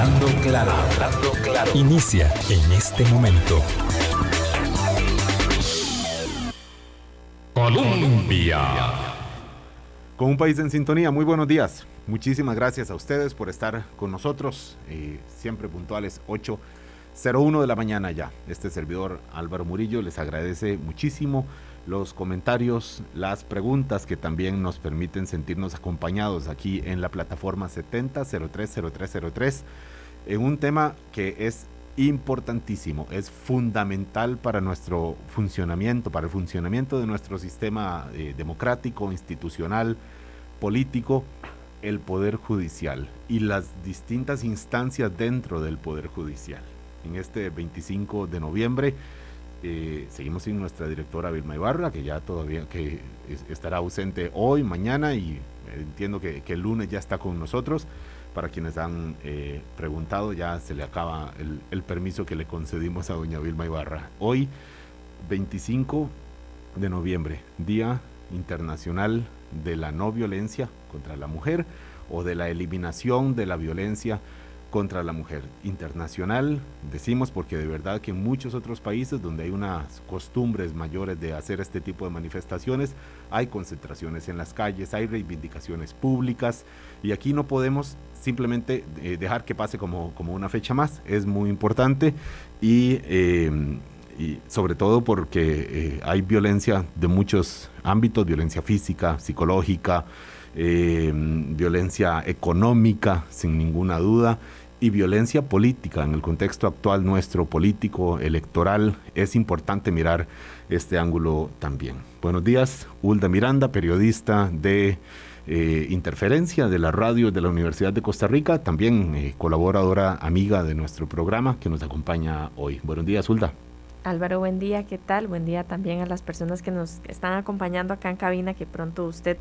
Hablando claro, hablando claro. Inicia en este momento. Colombia. Con un país en sintonía, muy buenos días. Muchísimas gracias a ustedes por estar con nosotros, eh, siempre puntuales 8.01 de la mañana ya. Este servidor Álvaro Murillo les agradece muchísimo los comentarios, las preguntas que también nos permiten sentirnos acompañados aquí en la plataforma 70030303 en un tema que es importantísimo, es fundamental para nuestro funcionamiento, para el funcionamiento de nuestro sistema eh, democrático, institucional, político, el Poder Judicial y las distintas instancias dentro del Poder Judicial. En este 25 de noviembre eh, seguimos sin nuestra directora Vilma Ibarra, que ya todavía que estará ausente hoy, mañana y entiendo que, el lunes ya está con nosotros. Para quienes han eh, preguntado, ya se le acaba el, el, permiso que le concedimos a doña Vilma Ibarra. Hoy, 25 de noviembre, Día Internacional de la No Violencia contra la Mujer o de la eliminación de la violencia contra la mujer internacional, decimos porque de verdad que en muchos otros países donde hay unas costumbres mayores de hacer este tipo de manifestaciones, hay concentraciones en las calles, hay reivindicaciones públicas y aquí no podemos simplemente eh, dejar que pase como, como una fecha más, es muy importante y, eh, sobre todo porque eh, hay violencia de muchos ámbitos, violencia física, psicológica, violencia económica, sin ninguna duda, y violencia política en el contexto actual nuestro político electoral es importante mirar este ángulo también. Buenos días, Hulda Miranda, periodista de eh, Interferencia de la radio de la Universidad de Costa Rica, también eh, colaboradora amiga de nuestro programa que nos acompaña hoy. Buenos días, Hulda. Álvaro, buen día, ¿qué tal? Buen día también a las personas que nos están acompañando acá en cabina, que pronto usted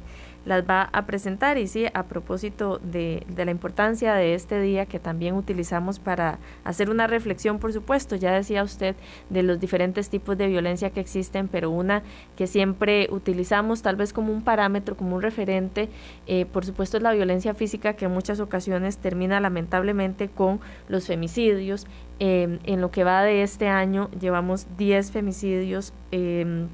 las va a presentar. Y sí, a propósito de, de, la importancia de este día que también utilizamos para hacer una reflexión, por supuesto, ya decía usted de los diferentes tipos de violencia que existen, pero una que siempre utilizamos tal vez como un parámetro, como un referente, eh, por supuesto es la violencia física que en muchas ocasiones termina lamentablemente con los femicidios. Eh, en lo que va de este año llevamos 10 femicidios. Eh,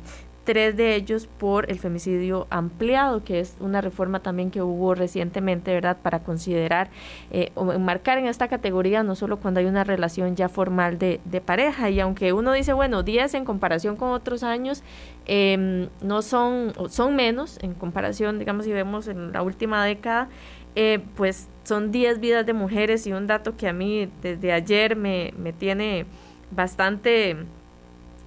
tres de ellos por el femicidio ampliado, que es una reforma también que hubo recientemente, ¿verdad?, para considerar eh, o marcar en esta categoría no solo cuando hay una relación ya formal de, pareja, y aunque uno dice, bueno, 10 en comparación con otros años, em, no son, son menos en comparación, digamos, si vemos en la última década, eh, pues son 10 vidas de mujeres y un dato que a mí desde ayer me, me tiene bastante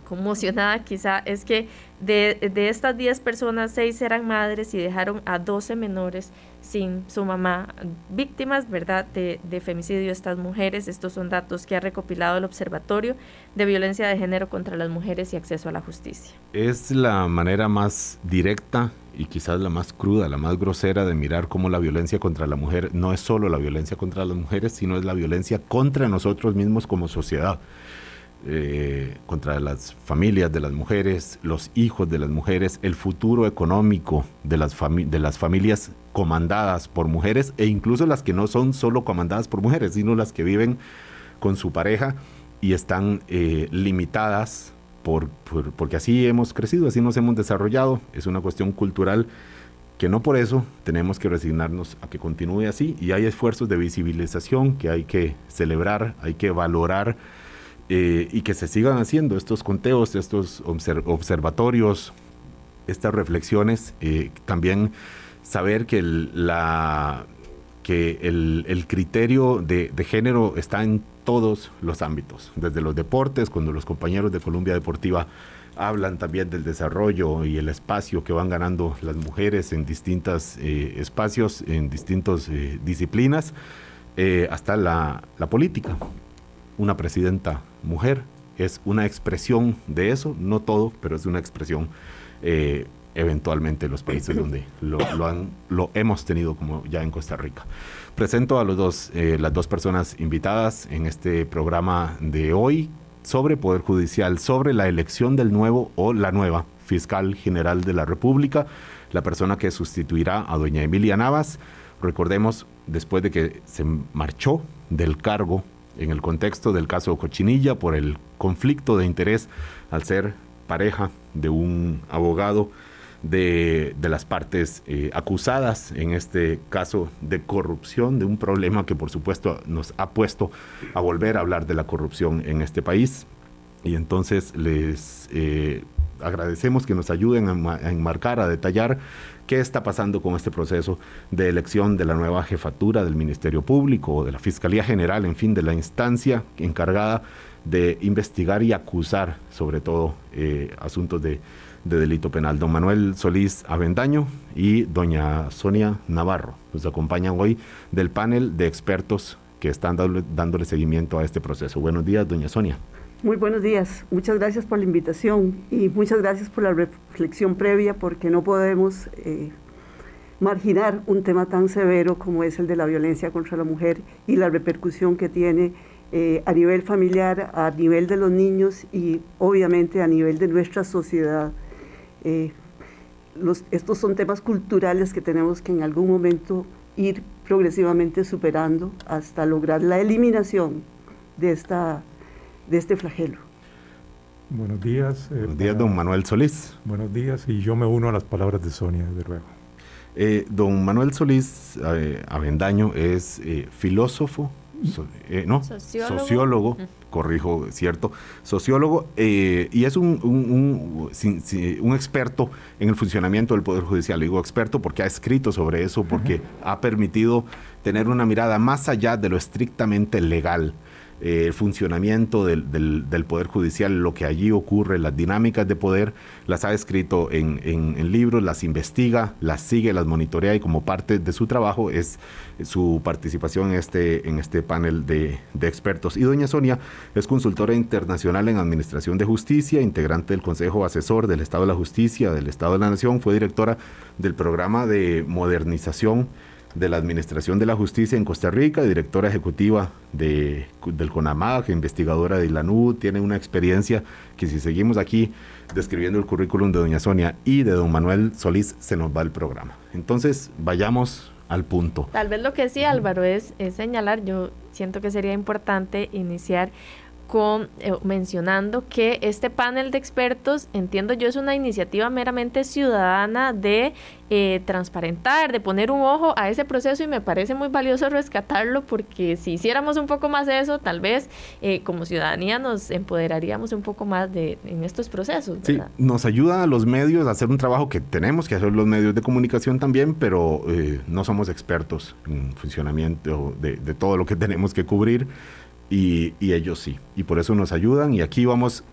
conmocionada quizá es que de, de estas 10 personas, 6 eran madres y dejaron a 12 menores sin su mamá, víctimas, ¿verdad?, de, de, femicidio estas mujeres. Estos son datos que ha recopilado el Observatorio de Violencia de Género contra las Mujeres y Acceso a la Justicia. Es la manera más directa y quizás la más cruda, la más grosera de mirar cómo la violencia contra la mujer no es solo la violencia contra las mujeres, sino es la violencia contra nosotros mismos como sociedad. Eh, contra las familias de las mujeres, los hijos de las mujeres, el futuro económico de las, de las familias comandadas por mujeres e incluso las que no son solo comandadas por mujeres, sino las que viven con su pareja y están eh, limitadas por, porque así hemos crecido, así nos hemos desarrollado, es una cuestión cultural que no por eso tenemos que resignarnos a que continúe así. Y hay esfuerzos de visibilización que hay que celebrar, hay que valorar eh, y que se sigan haciendo estos conteos, estos observatorios, estas reflexiones, eh, también saber que el, la, que el, criterio de, género está en todos los ámbitos, desde los deportes, cuando los compañeros de Columbia Deportiva hablan también del desarrollo y el espacio que van ganando las mujeres en distintos eh, espacios, en distintas disciplinas, hasta la, la política una presidenta mujer. Es una expresión de eso, no todo, pero es una expresión eh, eventualmente en los países donde lo, han, lo hemos tenido como ya en Costa Rica. Presento a los dos, eh, las dos personas invitadas en este programa de hoy sobre Poder Judicial, sobre la elección del nuevo o la nueva fiscal general de la República, la persona que sustituirá a doña Emilia Navas. Recordemos, después de que se marchó del cargo en el contexto del caso Cochinilla por el conflicto de interés al ser pareja de un abogado de, las partes eh, acusadas en este caso de corrupción, de un problema que por supuesto nos ha puesto a volver a hablar de la corrupción en este país. Y entonces les eh, agradecemos que nos ayuden a, enmarcar, a detallar qué está pasando con este proceso de elección de la nueva jefatura del Ministerio Público o de la Fiscalía General, en fin, de la instancia encargada de investigar y acusar sobre todo eh, asuntos de, delito penal. Don Manuel Solís Avendaño y doña Sonia Navarro nos acompañan hoy del panel de expertos que están dándole seguimiento a este proceso. Buenos días, doña Sonia. Muy buenos días. Muchas gracias por la invitación y muchas gracias por la reflexión previa porque no podemos eh, marginar un tema tan severo como es el de la violencia contra la mujer y la repercusión que tiene eh, a nivel familiar, a nivel de los niños y obviamente a nivel de nuestra sociedad. Eh, estos son temas culturales que tenemos que en algún momento ir progresivamente superando hasta lograr la eliminación de esta de este flagelo. Buenos días. Eh, Buenos días, don Manuel Solís. Buenos días, y yo me uno a las palabras de Sonia, de luego. Eh, don Manuel Solís eh, Avendaño es filósofo, no, sociólogo, corrijo, cierto, sociólogo, y es un, un, experto en el funcionamiento del Poder Judicial. Digo experto porque ha escrito sobre eso, porque ha permitido tener una mirada más allá de lo estrictamente legal el funcionamiento del, del, Poder Judicial, lo que allí ocurre, las dinámicas de poder, las ha escrito en, en, libros, las investiga, las sigue, las monitorea y como parte de su trabajo es su participación en este, en este panel de, de expertos. Y doña Sonia es consultora internacional en Administración de Justicia, integrante del Consejo Asesor del Estado de la Justicia, del Estado de la Nación, fue directora del programa de modernización de la Administración de la Justicia en Costa Rica, directora ejecutiva de, del CONAMAG, investigadora de ILANU, tiene una experiencia que si seguimos aquí describiendo el currículum de doña Sonia y de don Manuel Solís, se nos va el programa. Entonces, vayamos al punto. Tal vez lo que sí, Álvaro, es, es señalar, yo siento que sería importante iniciar con, eh, mencionando que este panel de expertos, entiendo yo, es una iniciativa meramente ciudadana de eh, transparentar, de poner un ojo a ese proceso y me parece muy valioso rescatarlo porque si hiciéramos un poco más de eso, tal vez eh, como ciudadanía nos empoderaríamos un poco más de, en estos procesos. Sí, nos ayuda a los medios a hacer un trabajo que tenemos que hacer los medios de comunicación también, pero no somos expertos en funcionamiento de, de todo lo que tenemos que cubrir y, ellos sí. Y por eso nos ayudan y aquí vamos,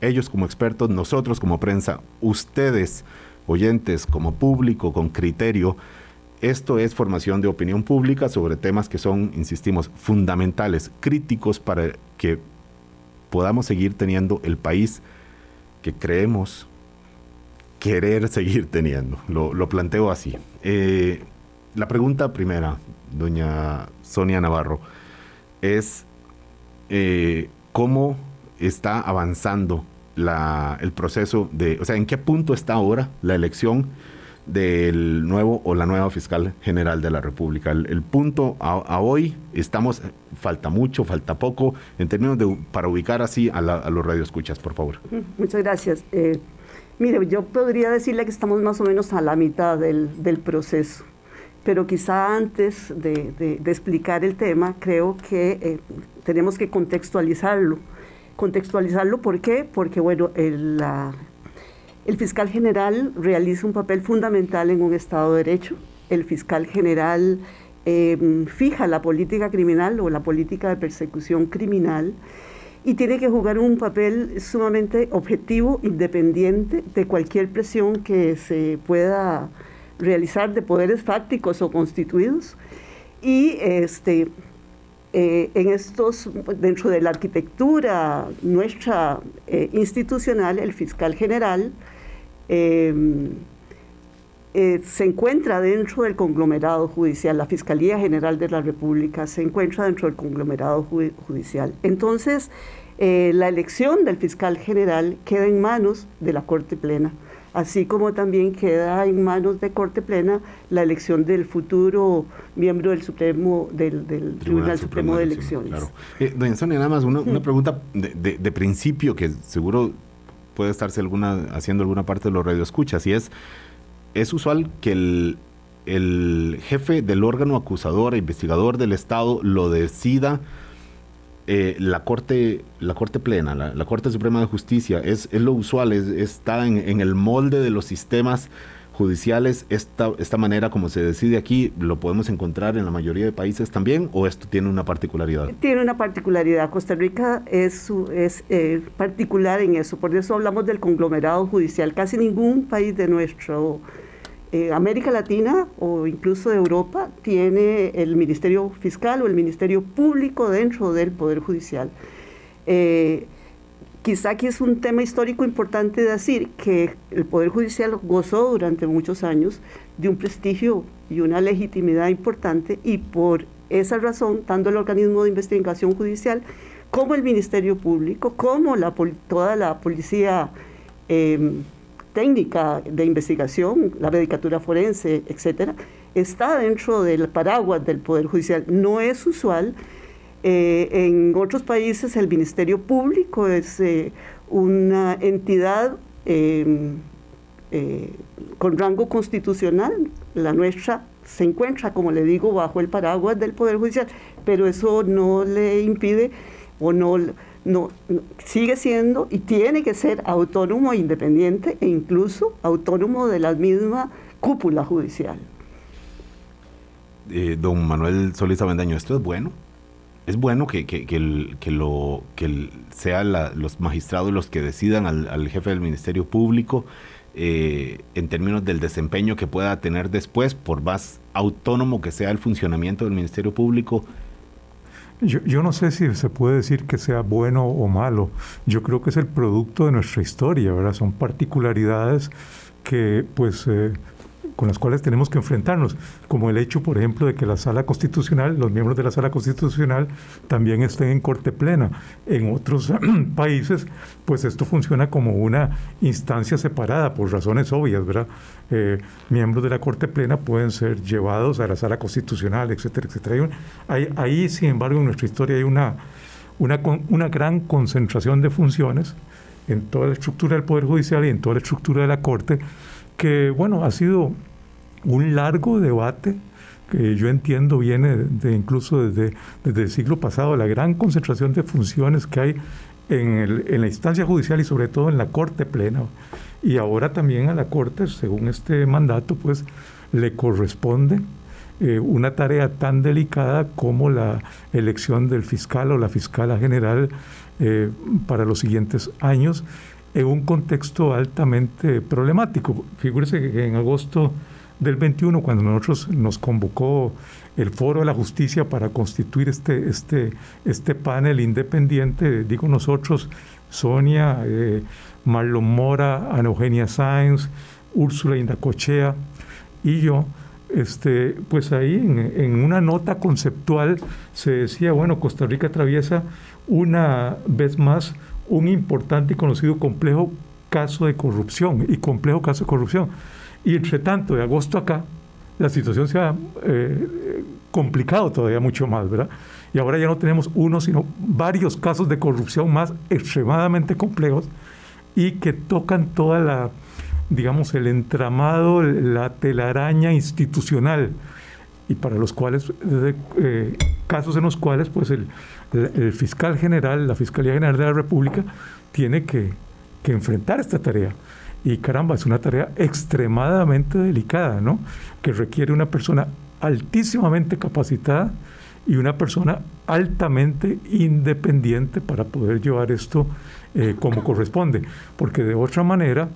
ellos como expertos, nosotros como prensa, ustedes, oyentes, como público, con criterio. Esto es formación de opinión pública sobre temas que son, insistimos, fundamentales, críticos para que podamos seguir teniendo el país que creemos querer seguir teniendo. Lo, planteo así. Eh, la pregunta primera, doña Sonia Navarro, es eh, cómo está avanzando el proceso de, o sea, en qué punto está ahora la elección del nuevo o la nueva fiscal general de la República. El, punto a, hoy estamos, falta mucho, falta poco, en términos de, para ubicar así a, los radioescuchas, por favor. Muchas gracias. Eh, mire, yo podría decirle que estamos más o menos a la mitad del, proceso pero quizá antes de, explicar el tema, creo que eh, tenemos que contextualizarlo. Contextualizarlo, ¿por qué? Porque, bueno, el, el fiscal general realiza un papel fundamental en un Estado de Derecho. El fiscal general em, fija la política criminal o la política de persecución criminal y tiene que jugar un papel sumamente objetivo, independiente de cualquier presión que se pueda realizar de poderes fácticos o constituidos. Y este, eh, en estos, dentro de la arquitectura nuestra eh, institucional, el fiscal general em, eh, se encuentra dentro del conglomerado judicial, la Fiscalía General de la República se encuentra dentro del conglomerado judicial. Entonces, la elección del fiscal general queda en manos de la Corte Plena. Así como también queda en manos de Corte Plena la elección del futuro miembro del Supremo del, Tribunal, Supremo, de Elecciones. Claro. Eh, doña Sonia, nada más una, pregunta de, principio que seguro puede estarse alguna haciendo alguna parte de los radioescuchas y es es usual que el, el jefe del órgano acusador e investigador del Estado lo decida eh, la Corte la corte Plena, la, Corte Suprema de Justicia, es, es lo usual, es, está en, el molde de los sistemas judiciales, esta, esta manera como se decide aquí, ¿lo podemos encontrar en la mayoría de países también o esto tiene una particularidad? Tiene una particularidad. Costa Rica es, es eh, particular en eso, por eso hablamos del conglomerado judicial. Casi ningún país de nuestro eh, América Latina o incluso de Europa tiene el Ministerio Fiscal o el Ministerio Público dentro del Poder Judicial. Eh, quizá aquí es un tema histórico importante decir que el Poder Judicial gozó durante muchos años de un prestigio y una legitimidad importante y por esa razón, tanto el organismo de investigación judicial como el Ministerio Público, como toda la policía em, técnica de investigación, la medicatura forense, etcétera, está dentro del paraguas del Poder Judicial. No es usual. Eh, en otros países el Ministerio Público es eh, una entidad em, eh, con rango constitucional. La nuestra se encuentra, como le digo, bajo el paraguas del Poder Judicial, pero eso no le impide o no no, sigue siendo y tiene que ser autónomo e independiente e incluso autónomo de la misma cúpula judicial. Eh, don Manuel Solís Avendaño, ¿esto es bueno? ¿Es bueno que, que, que, lo, que sean los magistrados los que decidan al, jefe del Ministerio Público eh, en términos del desempeño que pueda tener después, por más autónomo que sea el funcionamiento del Ministerio Público? Yo, no sé si se puede decir que sea bueno o malo. Yo creo que es el producto de nuestra historia, ¿verdad? Son particularidades que, pues, eh, con las cuales tenemos que enfrentarnos, como el hecho, por ejemplo, de que la sala constitucional, los miembros de la sala constitucional también estén en corte plena. En otros países, pues esto funciona como una instancia separada por razones obvias, ¿verdad? Eh, miembros de la corte plena pueden ser llevados a la sala constitucional, etcétera, etcétera. Ahí, ahí sin embargo, en nuestra historia hay una, una, una gran concentración de funciones en toda la estructura del Poder Judicial y en toda la estructura de la Corte, que, bueno, ha sido un largo debate que yo entiendo viene de, incluso desde, desde, el siglo pasado, la gran concentración de funciones que hay en, en, la instancia judicial y sobre todo en la Corte Plena. Y ahora también a la Corte, según este mandato, pues le corresponde eh, una tarea tan delicada como la elección del fiscal o la fiscala general eh, para los siguientes años en un contexto altamente problemático. Figúrese que en agosto del 21, cuando nosotros nos convocó el Foro de la Justicia para constituir este, este, este panel independiente, digo nosotros, Sonia, eh, Marlon Mora, Ana Eugenia Sáenz, Úrsula Indacochea y yo, este, pues ahí en, en, una nota conceptual se decía, bueno, Costa Rica atraviesa una vez más un importante y conocido complejo caso de corrupción y complejo caso de corrupción y entre tanto, de agosto acá, la situación se ha eh, complicado todavía mucho más, ¿verdad? Y ahora ya no tenemos uno, sino varios casos de corrupción más extremadamente complejos y que tocan toda la, digamos, el entramado, la telaraña institucional y para los cuales, eh, casos en los cuales, pues el, el, fiscal general, la Fiscalía General de la República, tiene que, que enfrentar esta tarea. Y caramba, es una tarea extremadamente delicada, ¿no? Que requiere una persona altísimamente capacitada y una persona altamente independiente para poder llevar esto eh, como corresponde, porque de otra manera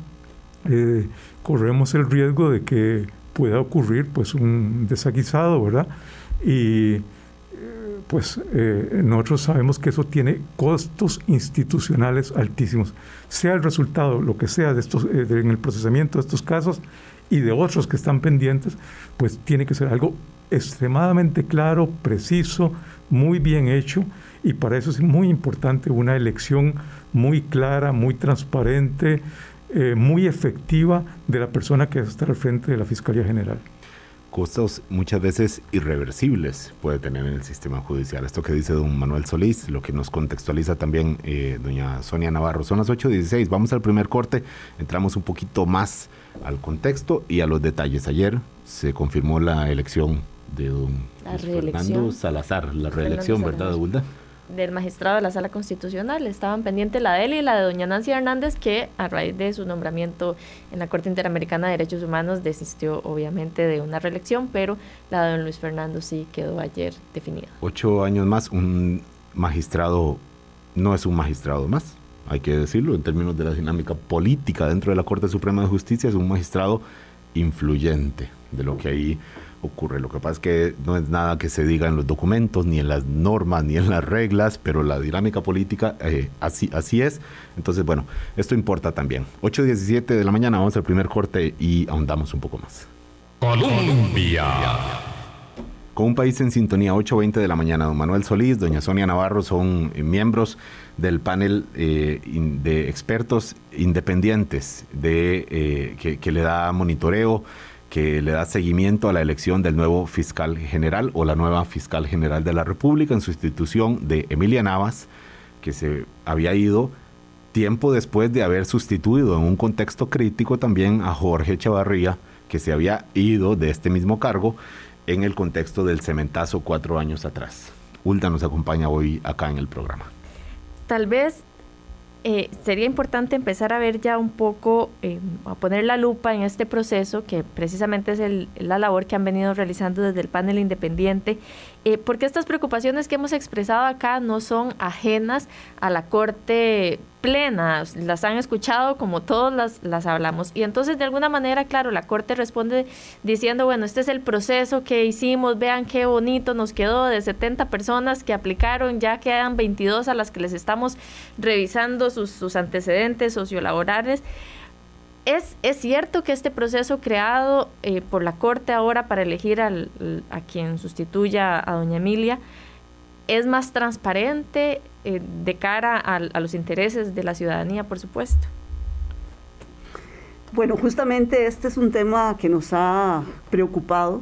eh, corremos el riesgo de que pueda ocurrir pues un desaguisado, ¿verdad? Y pues eh, nosotros sabemos que eso tiene costos institucionales altísimos. Sea el resultado, lo que sea de estos, eh, en el procesamiento de estos casos y de otros que están pendientes, pues tiene que ser algo extremadamente claro, preciso, muy bien hecho y para eso es muy importante una elección muy clara, muy transparente, eh, muy efectiva de la persona que está al frente de la Fiscalía General costos muchas veces irreversibles puede tener en el sistema judicial. Esto que dice don Manuel Solís, lo que nos contextualiza también eh, doña Sonia Navarro. Son las 8.16, vamos al primer corte, entramos un poquito más al contexto y a los detalles. Ayer se confirmó la elección de don Fernando Salazar, la reelección, ¿verdad, Hulda? Del magistrado de la Sala Constitucional. Estaban pendientes la de él y la de doña Nancy Hernández, que a raíz de su nombramiento en la Corte Interamericana de Derechos Humanos desistió obviamente de una reelección, pero la de don Luis Fernando sí quedó ayer definida. Ocho años más, un magistrado no es un magistrado más, hay que decirlo, en términos de la dinámica política dentro de la Corte Suprema de Justicia, es un magistrado influyente de lo que ahí ocurre. Lo que pasa es que no es nada que se diga en los documentos, ni en las normas, ni en las reglas, pero la dinámica política eh, así, así es. Entonces, bueno, esto importa también. 8.17 de la mañana, vamos al primer corte y ahondamos un poco más. Colombia. Con un país en sintonía, 8.20 de la mañana, don Manuel Solís, doña Sonia Navarro son eh, miembros del panel eh, de expertos independientes de, que, que le da monitoreo que le da seguimiento a la elección del nuevo fiscal general o la nueva fiscal general de la República en sustitución de Emilia Navas, que se había ido tiempo después de haber sustituido en un contexto crítico también a Jorge Echevarría, que se había ido de este mismo cargo en el contexto del cementazo cuatro años atrás. Ulta nos acompaña hoy acá en el programa. Tal vez eh, sería importante empezar a ver ya un poco, eh, a poner la lupa en este proceso, que precisamente es la labor que han venido realizando desde el panel independiente, eh, porque estas preocupaciones que hemos expresado acá no son ajenas a la Corte plena, las han escuchado como todos las, las hablamos. Y entonces, de alguna manera, claro, la Corte responde diciendo, bueno, este es el proceso que hicimos, vean qué bonito nos quedó de 70 personas que aplicaron, ya quedan 22 a las que les estamos revisando sus, sus antecedentes sociolaborales. ¿Es, ¿Es cierto que este proceso creado eh, por la Corte ahora para elegir a quien sustituya a doña Emilia es más transparente? Eh, de cara a, los intereses de la ciudadanía, por supuesto. Bueno, justamente este es un tema que nos ha preocupado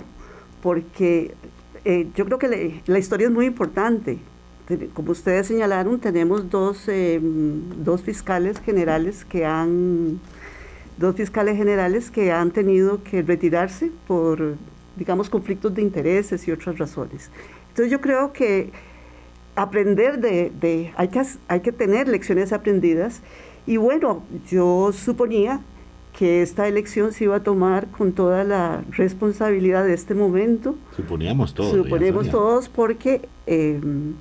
porque eh, yo creo que la historia es muy importante. Como ustedes señalaron, tenemos dos, eh, dos fiscales generales que han dos fiscales generales que han tenido que retirarse por, digamos, conflictos de intereses y otras razones. Entonces yo creo que aprender de, hay, que, hay que tener lecciones aprendidas. Y bueno, yo suponía que esta elección se iba a tomar con toda la responsabilidad de este momento. Suponíamos todos. Suponíamos todos porque, em,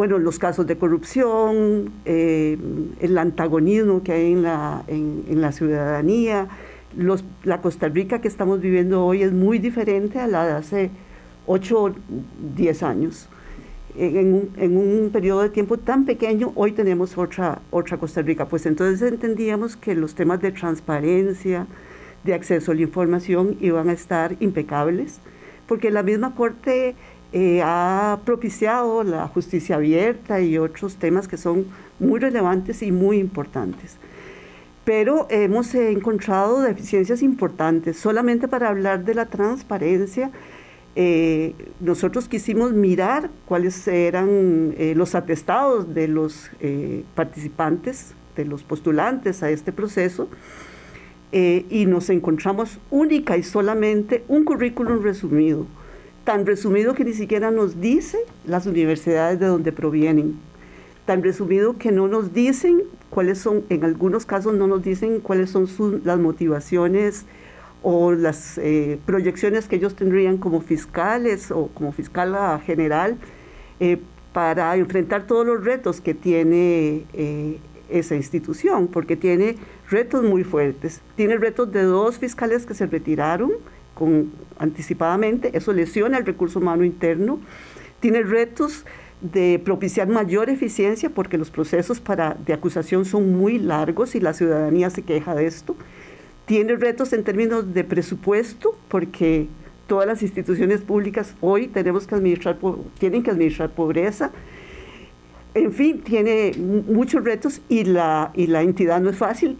bueno, los casos de corrupción, em, el antagonismo que hay en la, en, en la ciudadanía, los, la Costa Rica que estamos viviendo hoy es muy diferente a la de hace 8 o 10 años en un, en un, periodo de tiempo tan pequeño, hoy tenemos otra, otra Costa Rica. Pues entonces entendíamos que los temas de transparencia, de acceso a la información iban a estar impecables, porque la misma Corte eh, ha propiciado la justicia abierta y otros temas que son muy relevantes y muy importantes. Pero hemos encontrado deficiencias importantes. Solamente para hablar de la transparencia, eh, nosotros quisimos mirar cuáles eran eh, los atestados de los eh, participantes, de los postulantes a este proceso, y nos encontramos única y solamente un currículum resumido, tan resumido que ni siquiera nos dice las universidades de donde provienen, tan resumido que no nos dicen cuáles son, en algunos casos no nos dicen cuáles son las motivaciones o las eh, proyecciones que ellos tendrían como fiscales o como fiscal general eh, para enfrentar todos los retos que tiene eh, esa institución, porque tiene retos muy fuertes. Tiene retos de dos fiscales que se retiraron anticipadamente, eso lesiona el recurso humano interno. Tiene retos de propiciar mayor eficiencia porque los procesos para, de acusación son muy largos y la ciudadanía se queja de esto tiene retos en términos de presupuesto, porque todas las instituciones públicas hoy tenemos que administrar, tienen que administrar pobreza. En fin, tiene muchos retos y la, y la entidad no es fácil.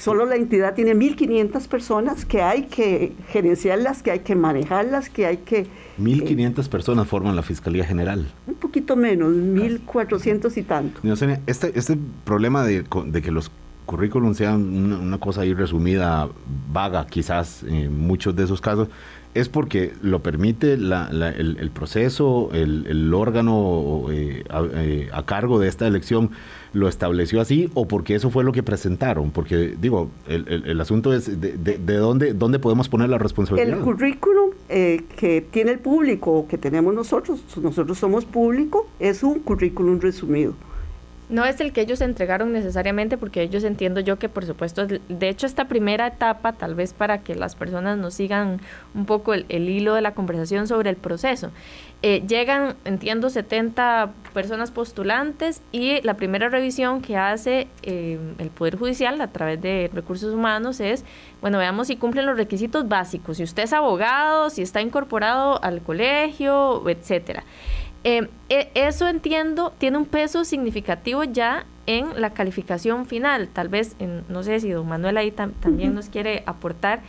Solo la entidad tiene 1.500 personas que hay que gerenciarlas, que hay que manejarlas, que hay que... 1.500 personas forman la Fiscalía General. Un poquito menos, 1.400 y tanto. Este, este problema de, que los currículums sean una, cosa ahí resumida, vaga quizás en muchos de esos casos, es porque lo permite el, proceso, el, órgano eh, eh, a, cargo de esta elección lo estableció así o porque eso fue lo que presentaron. Porque digo, el, asunto es de, de, dónde, dónde podemos poner la responsabilidad. El currículum eh, que tiene el público o que tenemos nosotros, nosotros somos público, es un currículum resumido. No es el que ellos entregaron necesariamente, porque ellos entiendo yo que por supuesto, de hecho esta primera etapa, tal vez para que las personas nos sigan un poco el, hilo de la conversación sobre el proceso, eh, llegan, entiendo, 70 personas postulantes y la primera revisión que hace eh, el Poder Judicial a través de recursos humanos es, bueno, veamos si cumplen los requisitos básicos, si usted es abogado, si está incorporado al colegio, etcétera. Eh, e, eso entiendo, tiene un peso significativo ya en la calificación final. Tal vez, no sé si don Manuel ahí también nos quiere aportar,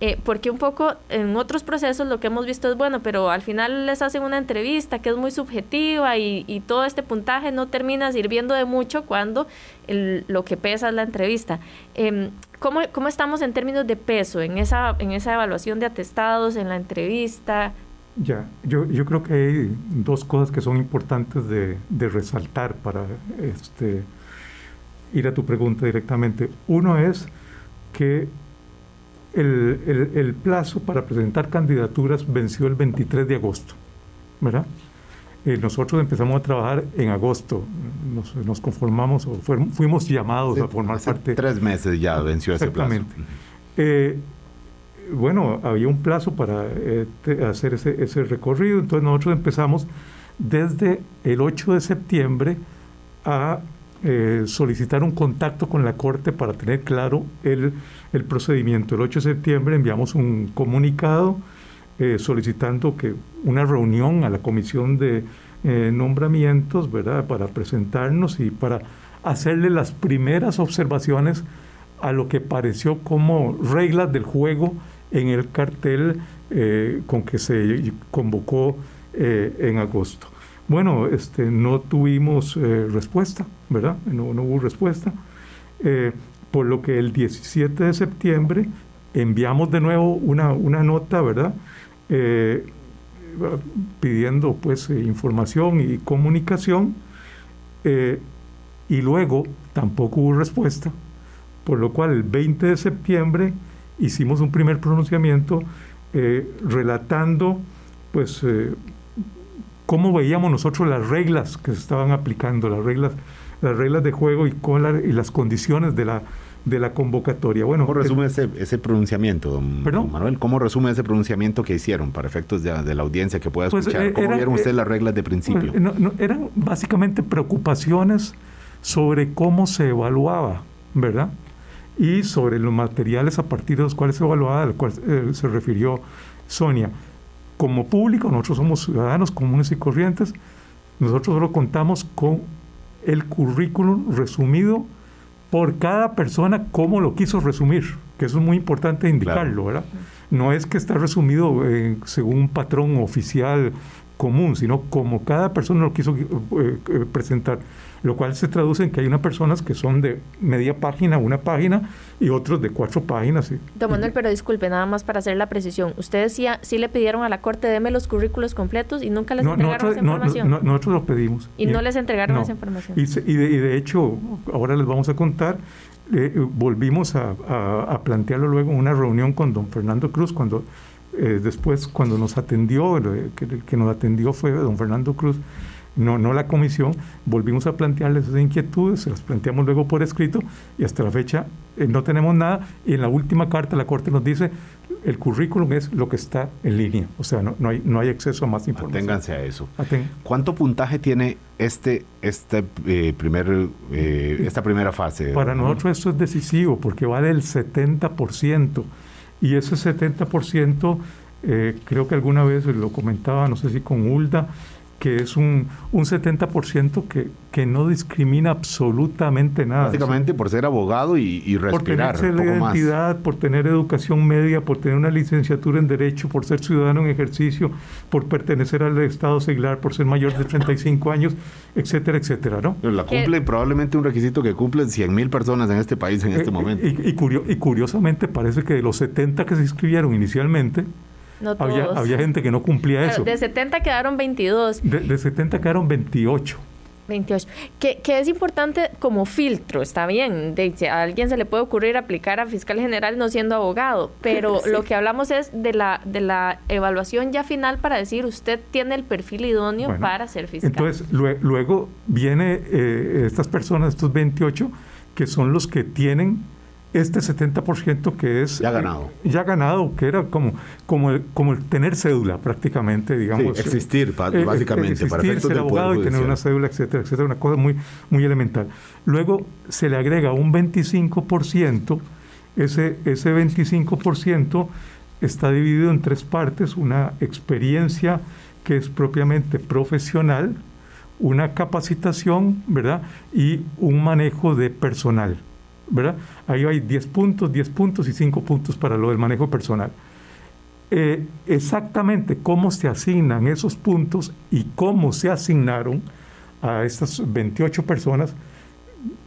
eh, porque un poco en otros procesos lo que hemos visto es bueno, pero al final les hacen una entrevista que es muy subjetiva y, todo este puntaje no termina sirviendo de mucho cuando lo que pesa es la entrevista. Eh, ¿cómo, ¿Cómo estamos en términos de peso en esa, en esa evaluación de atestados, en la entrevista? Ya, yo, yo creo que hay dos cosas que son importantes de, resaltar para este, ir a tu pregunta directamente. Uno es que el, plazo para presentar candidaturas venció el 23 de agosto, ¿verdad? Eh, nosotros empezamos a trabajar en agosto, nos, conformamos o fuimos llamados a formar parte. Tres meses ya venció ese plazo. Exactamente. Eh, bueno, había un plazo para eh, hacer ese, recorrido, entonces nosotros empezamos desde el 8 de septiembre a eh, solicitar un contacto con la Corte para tener claro el, procedimiento. El 8 de septiembre enviamos un comunicado eh, solicitando que una reunión a la Comisión de Nombramientos, ¿verdad?, para presentarnos y para hacerle las primeras observaciones a lo que pareció como reglas del juego en el cartel eh, con que se convocó eh, en agosto. Bueno, este, no tuvimos eh, respuesta, ¿verdad? No, no hubo respuesta. por lo que el 17 de septiembre enviamos de nuevo una, una nota, ¿verdad? pidiendo pues información y comunicación y luego tampoco hubo respuesta, por lo cual el 20 de septiembre hicimos un primer pronunciamiento eh, relatando pues eh, cómo veíamos nosotros las reglas que se estaban aplicando, las reglas, las reglas de juego y, con y las condiciones de la, de la convocatoria. Bueno, ¿Cómo resume ese, ese, pronunciamiento, don, Manuel? ¿Cómo resume ese pronunciamiento que hicieron para efectos de, la audiencia que pueda pues, escuchar? Eh, ¿Cómo vieron ustedes las reglas de principio? eran básicamente preocupaciones sobre cómo se evaluaba, ¿verdad? Y sobre los materiales a partir de los cuales se evaluaba, al cual eh, se refirió Sonia. Como público, nosotros somos ciudadanos comunes y corrientes, nosotros solo contamos con el currículum resumido por cada persona cómo lo quiso resumir, que eso es muy importante indicarlo, ¿verdad? No es que está resumido eh, según un patrón oficial común, sino como cada persona lo quiso eh, presentar lo cual se traduce en que hay unas personas que son de media página, una página, y otros de cuatro páginas. Don Manuel, pero disculpe, nada más para hacer la precisión. Ustedes sí, sí le pidieron a la Corte, deme los currículos completos y nunca les entregaron esa información. No, nosotros lo pedimos. Y, no les entregaron esa información. Y, de, hecho, ahora les vamos a contar, eh, volvimos a, plantearlo luego en una reunión con don Fernando Cruz, cuando eh, después, cuando nos atendió, el que nos atendió fue don Fernando Cruz, no, no la comisión, volvimos a plantearles esas inquietudes, se las planteamos luego por escrito y hasta la fecha eh, no tenemos nada y en la última carta la Corte nos dice el currículum es lo que está en línea, o sea, no, no, hay, no hay acceso a más información. Aténganse a eso. ¿Cuánto puntaje tiene este, este eh, primer, eh, esta primera fase? Para nosotros esto es decisivo porque vale el 70% y ese 70% creo que alguna vez lo comentaba, no sé si con Ulda, que es un, un 70% que, que no discrimina absolutamente nada. Básicamente por ser abogado y, y respirar. Por tener la identidad, por tener educación media, por tener una licenciatura en Derecho, por ser ciudadano en ejercicio, por pertenecer al Estado seglar, por ser mayor de 35 años, etcétera, etcétera, ¿no? la cumple probablemente un requisito que cumplen 100 mil personas en este país en este eh, momento. Y, y curiosamente parece que de los 70 que se inscribieron inicialmente, había, gente que no cumplía eso. De 70 quedaron 22. De, 70 quedaron 28. 28. Que, que, es importante como filtro, está bien. De, a alguien se le puede ocurrir aplicar a fiscal general no siendo abogado, pero lo que hablamos es de la, de la evaluación ya final para decir usted tiene el perfil idóneo para ser fiscal. Entonces, luego viene eh, estas personas, estos 28, que son los que tienen este 70% que es... Ya ganado. ya ganado, que era como, como, el, como el tener cédula prácticamente, digamos. existir, eh, básicamente. Existir, para ser abogado y tener una cédula, etcétera, etcétera, una cosa muy, muy elemental. Luego se le agrega un 25%, ese, ese 25% está dividido en tres partes, una experiencia que es propiamente profesional, una capacitación, ¿verdad? Y un manejo de personal. ¿Verdad? Ahí hay 10 puntos, 10 puntos y 5 puntos para lo del manejo personal. Eh, exactamente cómo se asignan esos puntos y cómo se asignaron a estas 28 personas,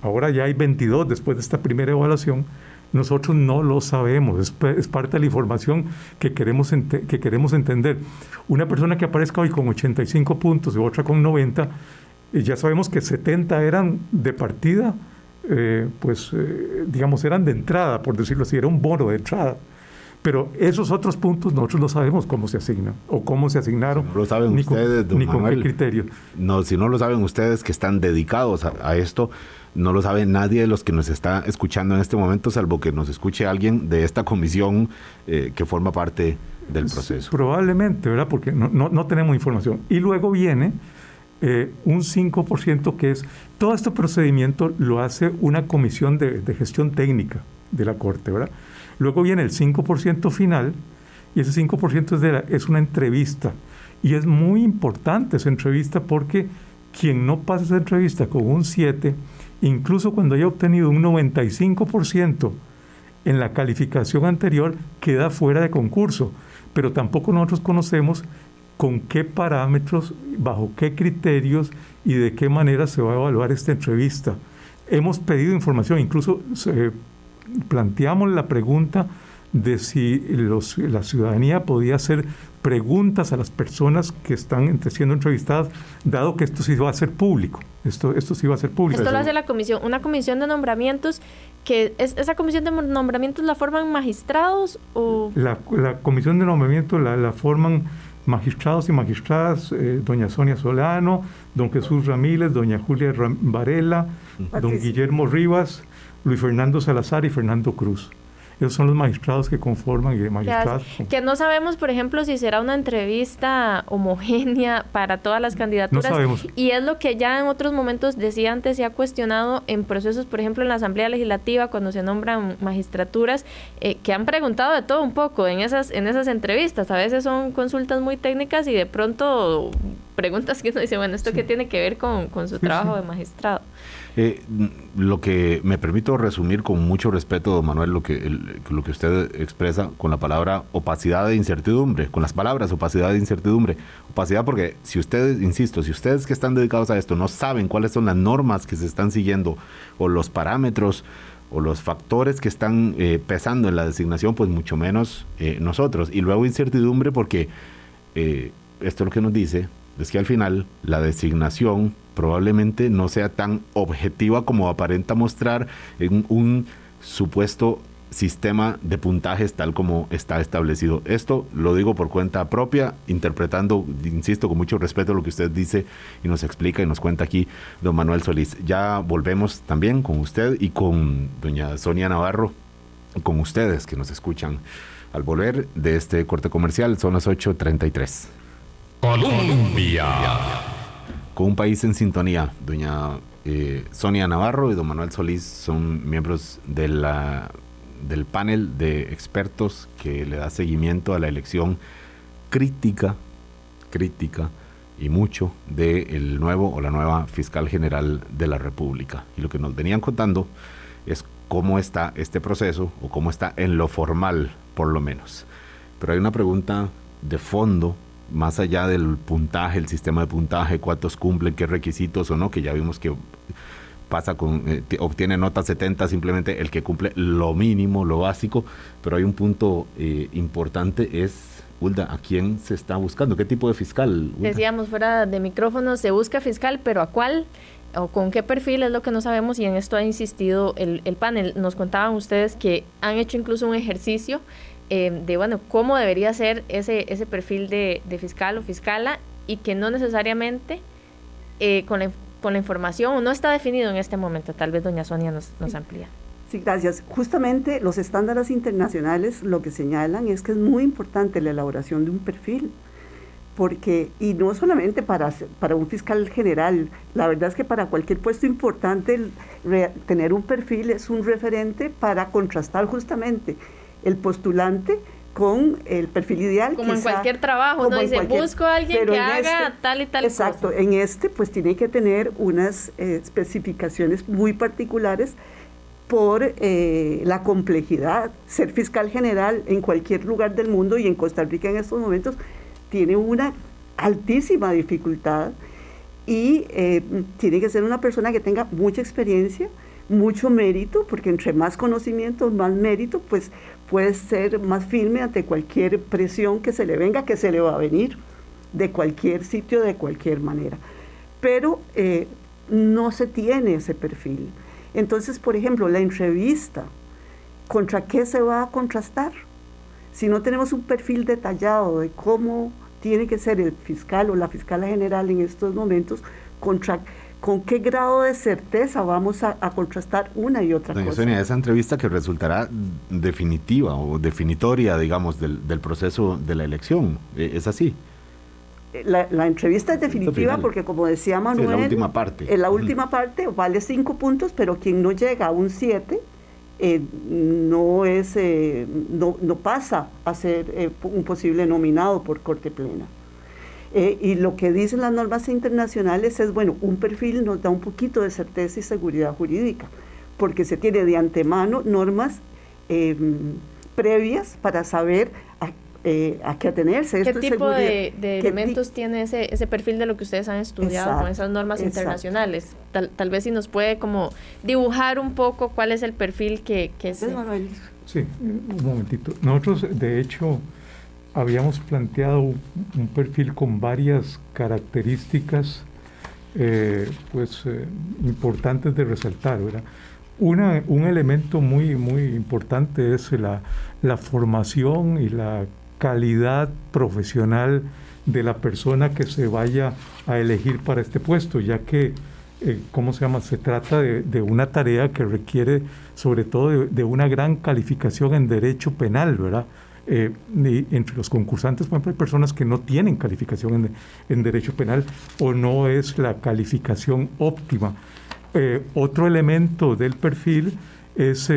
ahora ya hay 22 después de esta primera evaluación, nosotros no lo sabemos, es, parte de la información que queremos, que queremos entender. Una persona que aparezca hoy con 85 puntos y otra con 90, eh, ya sabemos que 70 eran de partida eh, pues, eh, digamos, eran de entrada, por decirlo así, era un bono de entrada. Pero esos otros puntos nosotros no sabemos cómo se asignan o cómo se asignaron. no lo saben ni ustedes, con, ni con qué criterio. No, si no lo saben ustedes que están dedicados a, esto, no lo sabe nadie de los que nos está escuchando en este momento, salvo que nos escuche alguien de esta comisión eh, que forma parte del proceso. Probablemente, ¿verdad? Porque no, no, no tenemos información. Y luego viene eh, un 5% que es, todo este procedimiento lo hace una comisión de, gestión técnica de la Corte, ¿verdad? Luego viene el 5% final y ese 5% es, de es una entrevista. Y es muy importante esa entrevista porque quien no pasa esa entrevista con un 7, incluso cuando haya obtenido un 95% en la calificación anterior, queda fuera de concurso. Pero tampoco nosotros conocemos con qué parámetros, bajo qué criterios y de qué manera se va a evaluar esta entrevista. Hemos pedido información, incluso planteamos la pregunta de si la ciudadanía podía hacer preguntas a las personas que están siendo entrevistadas, dado que esto sí va a ser público. Esto, esto sí va a ser público. Esto lo hace la comisión, una comisión de nombramientos, que es, esa comisión de nombramientos la forman magistrados o... La, comisión de nombramientos la, la forman magistrados y magistradas, eh, doña Sonia Solano, don Jesús Ramírez, doña Julia Varela, don Guillermo Rivas, Luis Fernando Salazar y Fernando Cruz. Esos son los magistrados que conforman y magistrados. Que no sabemos, por ejemplo, si será una entrevista homogénea para todas las candidaturas. No sabemos. Y es lo que ya en otros momentos decía antes, se ha cuestionado en procesos, por ejemplo, en la Asamblea Legislativa, cuando se nombran magistraturas, eh, que han preguntado de todo un poco en esas, en esas entrevistas. A veces son consultas muy técnicas y de pronto preguntas que uno dice, bueno, ¿esto qué tiene que ver con, con su trabajo de magistrado? Eh, lo que me permito resumir con mucho respeto, don Manuel, lo que, lo que usted expresa con la palabra opacidad e incertidumbre, con las palabras opacidad e incertidumbre. Opacidad porque si ustedes, insisto, si ustedes que están dedicados a esto no saben cuáles son las normas que se están siguiendo o los parámetros o los factores que están eh, pesando en la designación, pues mucho menos eh, nosotros. Y luego incertidumbre porque esto es lo que nos dice, es que al final la designación probablemente no sea tan objetiva como aparenta mostrar en un supuesto sistema de puntajes tal como está establecido. Esto lo digo por cuenta propia, interpretando, insisto, con mucho respeto lo que usted dice y nos explica y nos cuenta aquí don Manuel Solís. Ya volvemos también con usted y con doña Sonia Navarro, con ustedes que nos escuchan al volver de este corte comercial. Son las 8.33. Colombia. Con un país en sintonía, doña eh, Sonia Navarro y don Manuel Solís son miembros de del panel de expertos que le da seguimiento a la elección crítica, crítica y mucho del nuevo o la nueva fiscal general de la República. Y lo que nos venían contando es cómo está este proceso o cómo está en lo formal, por lo menos. Pero hay una pregunta de fondo, más allá del puntaje, el sistema de puntaje, cuántos cumplen, qué requisitos o no, que ya vimos que pasa con, eh, obtiene nota 70 simplemente el que cumple lo mínimo, lo básico, pero hay un punto eh, importante, es, Ulda, ¿a quién se está buscando? ¿Qué tipo de fiscal? Decíamos fuera de micrófono, se busca fiscal, pero ¿a cuál? o con qué perfil es lo que no sabemos y en esto ha insistido el, el panel. Nos contaban ustedes que han hecho incluso un ejercicio eh, de, bueno, cómo debería ser ese, ese perfil de, fiscal o fiscala y que no necesariamente eh, con, la, con la información no está definido en este momento. Tal vez doña Sonia nos, nos amplía. Sí, gracias. Justamente los estándares internacionales lo que señalan es que es muy importante la elaboración de un perfil porque, y no solamente para, para un fiscal general, la verdad es que para cualquier puesto importante tener un perfil es un referente para contrastar justamente el postulante con el perfil ideal. Como en cualquier trabajo, uno dice, busco a alguien que haga este tal y tal exacto, en este pues tiene que tener unas eh, especificaciones muy particulares por eh, la complejidad. Ser fiscal general en cualquier lugar del mundo y en Costa Rica en estos momentos tiene una altísima dificultad y eh, tiene que ser una persona que tenga mucha experiencia, mucho mérito, porque entre más conocimiento, más mérito, pues puede ser más firme ante cualquier presión que se le venga, que se le va a venir, de cualquier sitio, de cualquier manera. Pero eh, no se tiene ese perfil. Entonces, por ejemplo, la entrevista, ¿contra qué se va a contrastar? Si no tenemos un perfil detallado de cómo tiene que ser el fiscal o la fiscal general en estos momentos, contra, con qué grado de certeza vamos a, contrastar una y otra cosa. Sonia, esa entrevista que resultará definitiva o definitoria, digamos, del, proceso de la elección, ¿e, ¿es así? La, entrevista es definitiva porque, como decía Manuel, en la última parte. En la última parte vale cinco puntos, pero quien no llega a un siete eh, no, es, eh, no, no, pasa a ser eh, un posible nominado por Corte Plena. Y lo que dicen las normas internacionales es, bueno, un perfil nos da un poquito de certeza y seguridad jurídica, porque se tiene de antemano normas previas para saber a eh, a qué atenerse. ¿Qué tipo de, elementos tiene ese, ese perfil de lo que ustedes han estudiado con esas normas internacionales? Tal, tal, vez si nos puede como dibujar un poco cuál es el perfil que, que se... Sí, un momentito. Nosotros, de hecho, habíamos planteado un, perfil con varias características eh, pues eh, importantes de resaltar, ¿verdad? Una, un elemento muy, muy importante es la, la formación y la calidad profesional de la persona que se vaya a elegir para este puesto, ya que, eh, ¿cómo se llama? Se trata de, una tarea que requiere sobre todo de, una gran calificación en derecho penal, ¿verdad? Eh, entre los concursantes, por ejemplo, hay personas que no tienen calificación en, en derecho penal o no es la calificación óptima. Eh, otro elemento del perfil es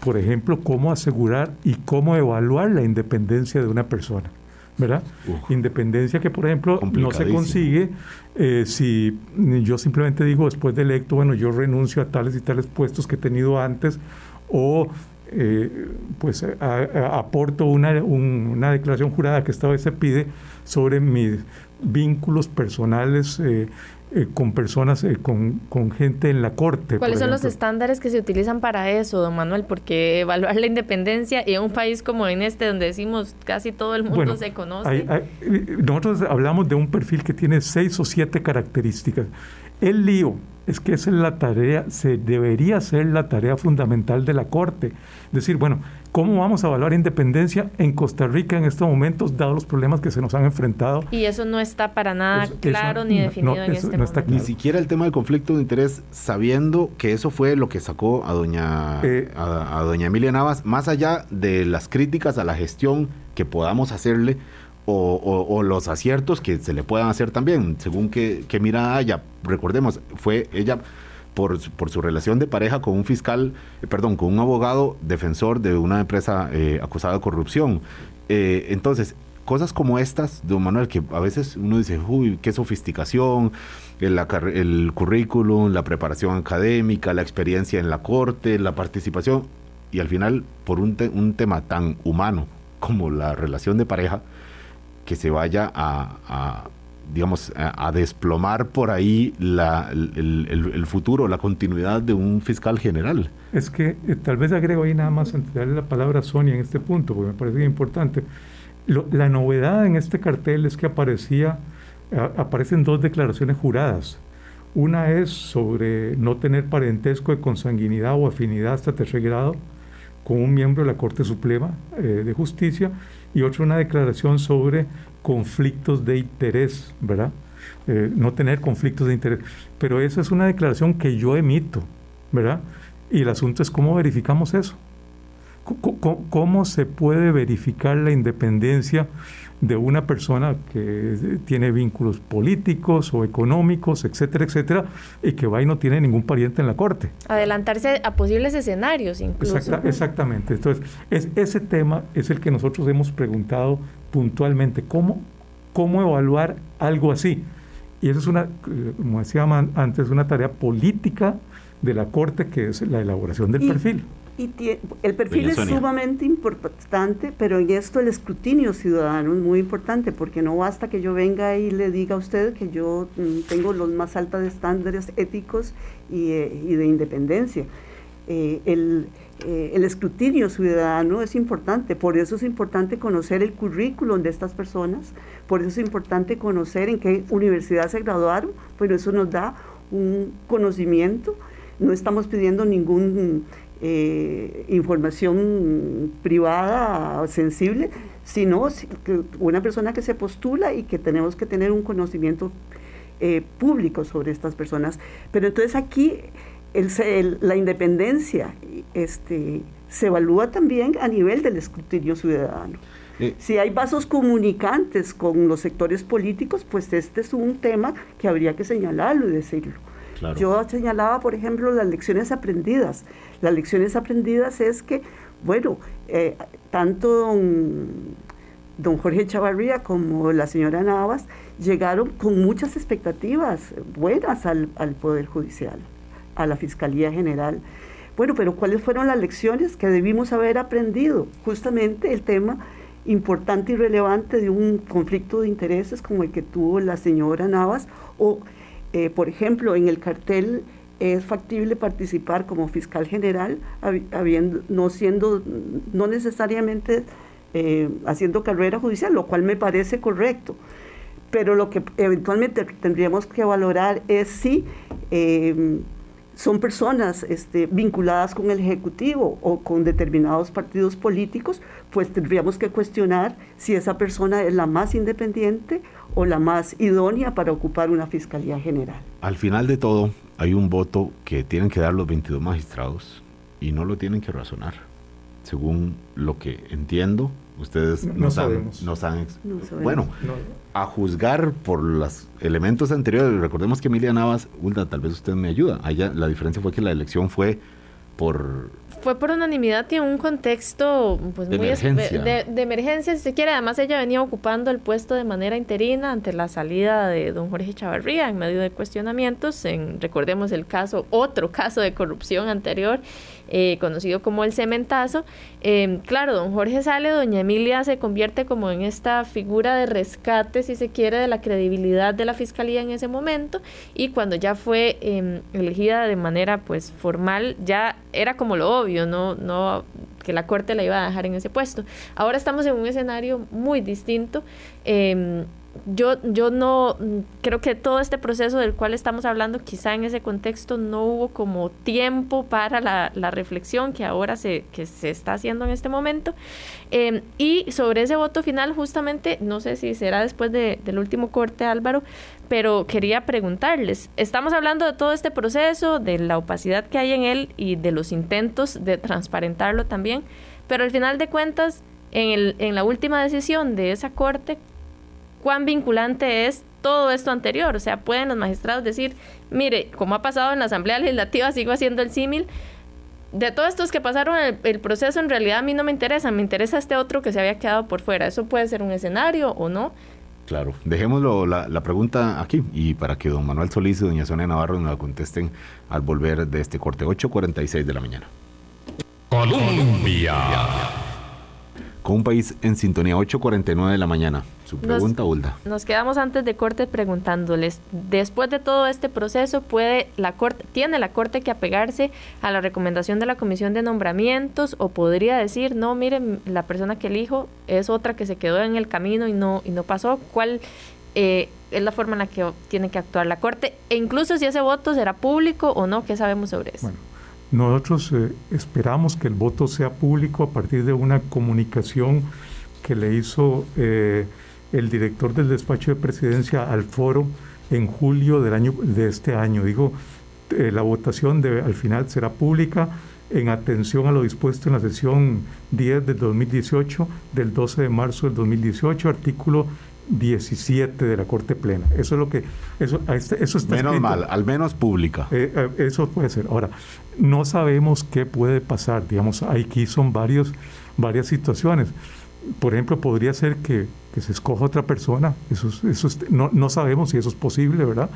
por ejemplo, cómo asegurar y cómo evaluar la independencia de una persona. ¿verdad? Independencia que, por ejemplo, no se consigue eh, si yo simplemente digo después de electo, bueno, yo renuncio a tales y tales puestos que he tenido antes o eh, pues aporto una, una, declaración jurada que esta vez se pide sobre mis vínculos personales eh, eh, con personas, eh, con, con, gente en la corte. ¿Cuáles son los estándares que se utilizan para eso, don Manuel? Porque evaluar la independencia y en un país como en este, donde decimos casi todo el mundo se conoce. nosotros hablamos de un perfil que tiene seis o siete características. El lío es que esa es la tarea, se debería ser la tarea fundamental de la Corte. Decir, bueno, ¿cómo vamos a evaluar independencia en Costa Rica en estos momentos, dados los problemas que se nos han enfrentado? Y eso no está para nada claro ni definido en este momento. Ni siquiera el tema del conflicto de interés, sabiendo que eso fue lo que sacó a doña, eh, a doña Emilia Navas, más allá de las críticas a la gestión que podamos hacerle, o, los aciertos que se le puedan hacer también, según que, mirada haya. Recordemos, fue ella por, su relación de pareja con un fiscal, eh, perdón, con un abogado defensor de una empresa eh, acusada de corrupción. Eh, entonces, cosas como estas, don Manuel, que a veces uno dice, uy, qué sofisticación, el, el currículum, la preparación académica, la experiencia en la corte, la participación, y al final, por un, un tema tan humano como la relación de pareja, que se vaya a, digamos, a, desplomar por ahí la, el, futuro, la continuidad de un fiscal general. Es que eh, tal vez agrego ahí nada más antes de darle la palabra a Sonia en este punto, porque me parece importante. la novedad en este cartel es que aparecía, aparecen dos declaraciones juradas. Una es sobre no tener parentesco de consanguinidad o afinidad hasta tercer grado con un miembro de la Corte Suprema eh, de Justicia y otra una declaración sobre conflictos de interés, ¿verdad? Eh, no tener conflictos de interés. Pero esa es una declaración que yo emito, ¿verdad? Y el asunto es cómo verificamos eso. ¿Cómo, se puede verificar la independencia de una persona que tiene vínculos políticos o económicos, etcétera, etcétera, y que va y no tiene ningún pariente en la corte? Adelantarse a posibles escenarios incluso. exactamente. Entonces, es, ese tema es el que nosotros hemos preguntado puntualmente, ¿cómo, cómo evaluar algo así? Y eso es una, como decía antes, una tarea política de la Corte, que es la elaboración del perfil. Y el perfil es sumamente importante, pero en esto el escrutinio ciudadano es muy importante, porque no basta que yo venga y le diga a usted que yo mm, tengo los más altos estándares éticos y, eh, de independencia. Eh, el, eh, el, escrutinio ciudadano es importante, por eso es importante conocer el currículum de estas personas, por eso es importante conocer en qué universidad se graduaron, pero eso nos da un conocimiento, no estamos pidiendo ningún eh, información privada sensible, sino una persona que se postula y que tenemos que tener un conocimiento eh, público sobre estas personas. Pero entonces aquí la independencia este, se evalúa también a nivel del escrutinio ciudadano. Eh. si hay vasos comunicantes con los sectores políticos, pues este es un tema que habría que señalarlo y decirlo. Yo señalaba, por ejemplo, las lecciones aprendidas. Las lecciones aprendidas es que, bueno, eh, tanto don, Jorge Chavarría como la señora Navas llegaron con muchas expectativas buenas al, Poder Judicial, a la Fiscalía General. Bueno, pero ¿cuáles fueron las lecciones que debimos haber aprendido? Justamente el tema importante y relevante de un conflicto de intereses como el que tuvo la señora Navas o eh, por ejemplo, en el cartel es factible participar como fiscal general, habiendo, no siendo, no necesariamente eh, haciendo carrera judicial, lo cual me parece correcto. Pero lo que eventualmente tendríamos que valorar es si eh, son personas este, vinculadas con el Ejecutivo o con determinados partidos políticos, pues tendríamos que cuestionar si esa persona es la más independiente o la más idónea para ocupar una fiscalía general. Al final de todo, hay un voto que tienen que dar los 22 magistrados y no lo tienen que razonar. Según lo que entiendo, ustedes no, saben, no saben. bueno, a juzgar por los elementos anteriores, recordemos que Emilia Navas, Ulda, tal vez usted me ayuda. Allá la diferencia fue que la elección fue por fue por unanimidad y en un contexto pues, de muy emergencia. De, emergencia, si se quiere. Además, ella venía ocupando el puesto de manera interina ante la salida de don Jorge Chavarría en medio de cuestionamientos. En, recordemos el caso, otro caso de corrupción anterior eh, conocido como el cementazo. Em, claro, don Jorge sale, doña Emilia se convierte como en esta figura de rescate, si se quiere, de la credibilidad de la fiscalía en ese momento y cuando ya fue em, elegida de manera pues formal, ya era como lo obvio, no, no que la corte la iba a dejar en ese puesto. Ahora estamos en un escenario muy distinto. Em, yo, yo no creo que todo este proceso del cual estamos hablando, quizá en ese contexto no hubo como tiempo para la, reflexión que ahora se, que se está haciendo en este momento. Em, y sobre ese voto final, justamente, no sé si será después del último corte, Álvaro, pero quería preguntarles, estamos hablando de todo este proceso, de la opacidad que hay en él y de los intentos de transparentarlo también, pero al final de cuentas, en, el, en la última decisión de esa corte, cuán vinculante es todo esto anterior. O sea, pueden los magistrados decir, mire, como ha pasado en la Asamblea Legislativa, sigo haciendo el símil, de todos estos que pasaron el, proceso, en realidad a mí no me interesa, me interesa este otro que se había quedado por fuera. Eso puede ser un escenario o no. Claro, dejémoslo la, la pregunta aquí y para que don Manuel Solís y doña Sonia Navarro nos la contesten al volver de este corte 8.46 de la mañana. Colombia con un país en sintonía 8.49 de la mañana. Su pregunta, nos, Ulda. Nos quedamos antes de corte preguntándoles, después de todo este proceso, ¿puede la corte, ¿tiene la Corte que apegarse a la recomendación de la Comisión de Nombramientos o podría decir, no, miren, la persona que elijo es otra que se quedó en el camino y no, y no pasó? ¿Cuál eh, es la forma en la que tiene que actuar la Corte? E incluso si ese voto será público o no, ¿qué sabemos sobre eso? Nosotros eh, esperamos que el voto sea público a partir de una comunicación que le hizo eh, el director del despacho de presidencia al foro en julio del año, de este año. Digo, eh, la votación de, al final será pública en atención a lo dispuesto en la sesión 10 del 2018, del 12 de marzo del 2018, artículo 17 de la Corte Plena. Eso es lo que... Eso, este, eso está Menos mal, al menos pública. Eh, eso puede ser. Ahora, no sabemos qué puede pasar. Digamos, aquí son varios, varias situaciones. Por ejemplo, podría ser que, se escoja otra persona. Eso, eso no, no sabemos si eso es posible, ¿verdad?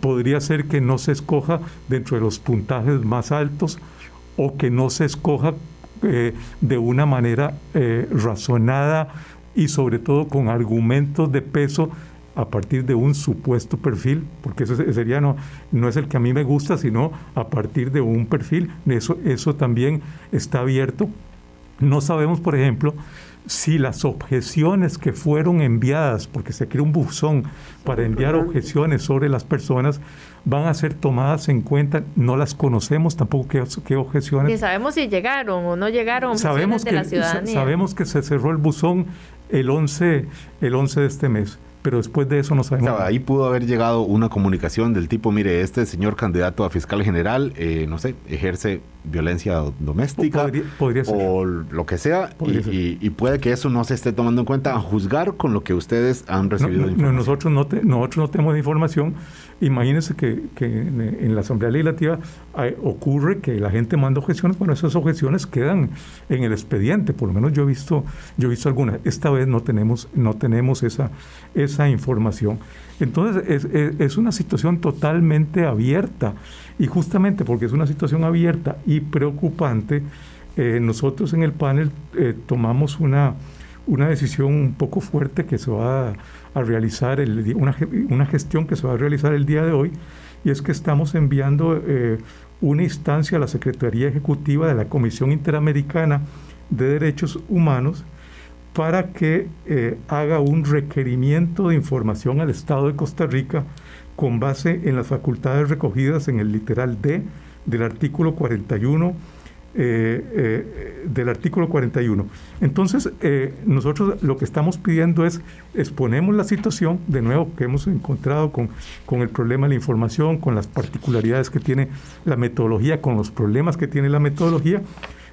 Podría ser que no se escoja dentro de los puntajes más altos o que no se escoja eh, de una manera razonada y sobre todo con argumentos de peso a partir de un supuesto perfil, porque eso sería no, no es el que a mí me gusta, sino a partir de un perfil. Eso, eso también está abierto. No sabemos, por ejemplo, si las objeciones que fueron enviadas, porque se crea un buzón para enviar objeciones sobre las personas, van a ser tomadas en cuenta. No las conocemos tampoco qué, qué objeciones. Ni sabemos si llegaron o no llegaron sabemos de la ciudadanía. Sabemos que se cerró el buzón el 11, el 11 de este mes pero después de eso no sabemos. ahí pudo haber llegado una comunicación del tipo, mire, este señor candidato a fiscal general, eh, no sé, ejerce violencia doméstica o lo que sea, y, puede que eso no se esté tomando en cuenta a juzgar con lo que ustedes han recibido. nosotros, no nosotros no tenemos información. Imagínense que, en, la Asamblea Legislativa ocurre que la gente manda objeciones, bueno, esas objeciones quedan en el expediente, por lo menos yo he visto, yo he visto algunas. Esta vez no tenemos, no tenemos esa, esa información. Entonces es, es una situación totalmente abierta. Y justamente porque es una situación abierta y preocupante, eh, nosotros en el panel eh, tomamos una, una decisión un poco fuerte que se va a, realizar, una, una, gestión que se va a realizar el día de hoy, y es que estamos enviando eh, una instancia a la Secretaría Ejecutiva de la Comisión Interamericana de Derechos Humanos para que haga un requerimiento de información al Estado de Costa Rica con base en las facultades recogidas en el literal D del artículo 41 eh, eh, del artículo 41. Entonces, eh, nosotros lo que estamos pidiendo es exponemos la situación, de nuevo, que hemos encontrado con, con el problema de la información, con las particularidades que tiene la metodología, con los problemas que tiene la metodología,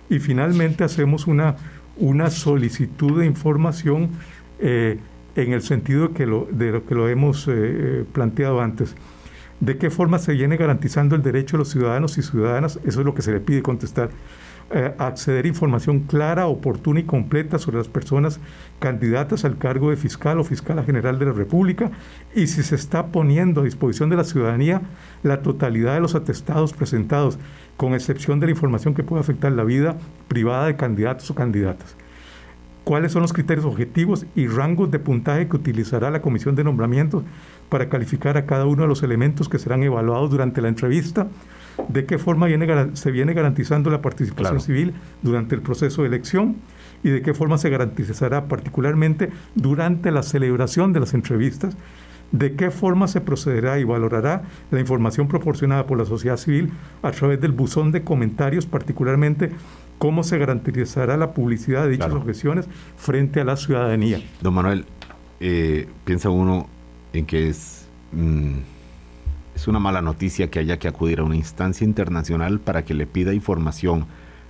y finalmente hacemos una, una solicitud de información en el sentido que lo, de lo que lo hemos planteado antes. ¿De qué forma se viene garantizando el derecho de los ciudadanos y ciudadanas? Eso es lo que se le pide contestar. Eh, acceder a información clara, oportuna y completa sobre las personas candidatas al cargo de fiscal o fiscal general de la República y si se está poniendo a disposición de la ciudadanía la totalidad de los atestados presentados, con excepción de la información que pueda afectar la vida privada de candidatos o candidatas cuáles son los criterios objetivos y rangos de puntaje que utilizará la comisión de nombramientos para calificar a cada uno de los elementos que serán evaluados durante la entrevista, de qué forma se viene garantizando la participación civil durante el proceso de elección y de qué forma se garantizará particularmente durante la celebración de las entrevistas, de qué forma se procederá y valorará la información proporcionada por la sociedad civil a través del buzón de comentarios, particularmente cómo se garantizará la publicidad de dichas objeciones frente a la ciudadanía. Don Manuel, eh, piensa uno en que es, mm, es una mala noticia que haya que acudir a una instancia internacional para que le pida información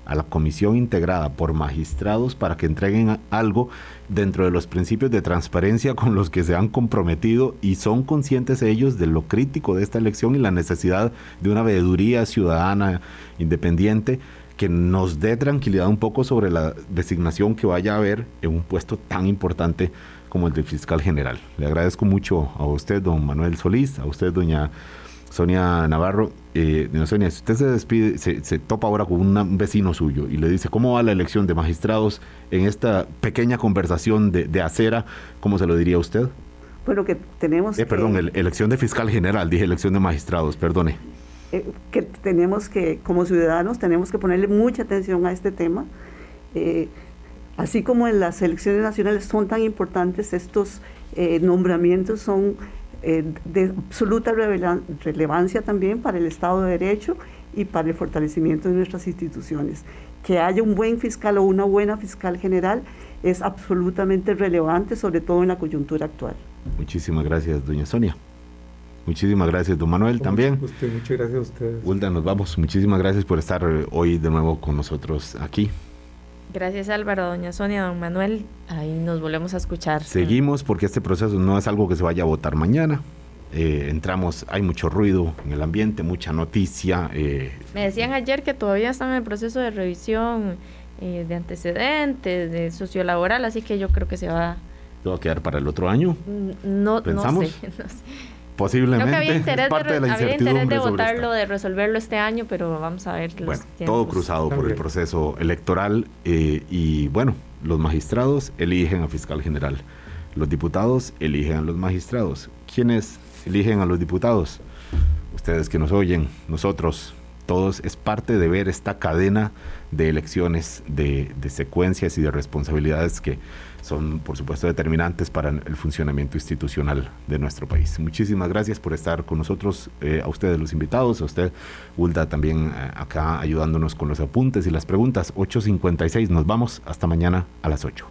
a la comisión integrada por magistrados para que entreguen algo dentro de los principios de transparencia con los que se han comprometido y son conscientes ellos de lo crítico de esta elección y la necesidad de una veeduría ciudadana independiente que nos dé tranquilidad un poco sobre la designación que vaya a haber en un puesto tan importante como el de fiscal general. Le agradezco mucho a usted, don Manuel Solís, a usted, doña Sonia Navarro. Eh, doña Sonia, si usted se despide, se, topa ahora con un vecino suyo y le dice, ¿cómo va la elección de magistrados en esta pequeña conversación de, acera? ¿Cómo se lo diría usted? Bueno, que tenemos... Eh, perdón, elección de fiscal general, dije elección de magistrados, perdone. Eh, que tenemos que, como ciudadanos, tenemos que ponerle mucha atención a este tema. Eh, así como en las elecciones nacionales son tan importantes, estos eh, nombramientos son de absoluta relevancia también para el Estado de Derecho y para el fortalecimiento de nuestras instituciones. Que haya un buen fiscal o una buena fiscal general es absolutamente relevante, sobre todo en la coyuntura actual. Muchísimas gracias, doña Sonia. Muchísimas gracias, don Manuel, también. muchas gracias a ustedes. Hulda, nos vamos. Muchísimas gracias por estar hoy de nuevo con nosotros aquí. Gracias Álvaro, doña Sonia, don Manuel. Ahí nos volvemos a escuchar. Seguimos porque este proceso no es algo que se vaya a votar mañana. Eh, entramos, hay mucho ruido en el ambiente, mucha noticia. Eh. Me decían ayer que todavía están en el proceso de revisión eh, de antecedentes, de sociolaboral, así que yo creo que se va... ¿Se va a quedar para el otro año? No, ¿Pensamos? no sé. Posiblemente. Creo que había interés, de, había interés de votarlo, de resolverlo este año, pero vamos a ver. bueno, todo cruzado por el proceso electoral eh, y bueno, los magistrados eligen a fiscal general. Los diputados eligen a los magistrados. ¿Quiénes eligen a los diputados? Ustedes que nos oyen, nosotros, todos, es parte de ver esta cadena de elecciones, de, de secuencias y de responsabilidades que son, por supuesto, determinantes para el funcionamiento institucional de nuestro país. Muchísimas gracias por estar con nosotros, eh, a ustedes los invitados, a usted, Hulda, también eh, acá ayudándonos con los apuntes y las preguntas. 8.56, nos vamos hasta mañana a las 8.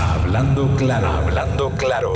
Hablando claro, hablando claro.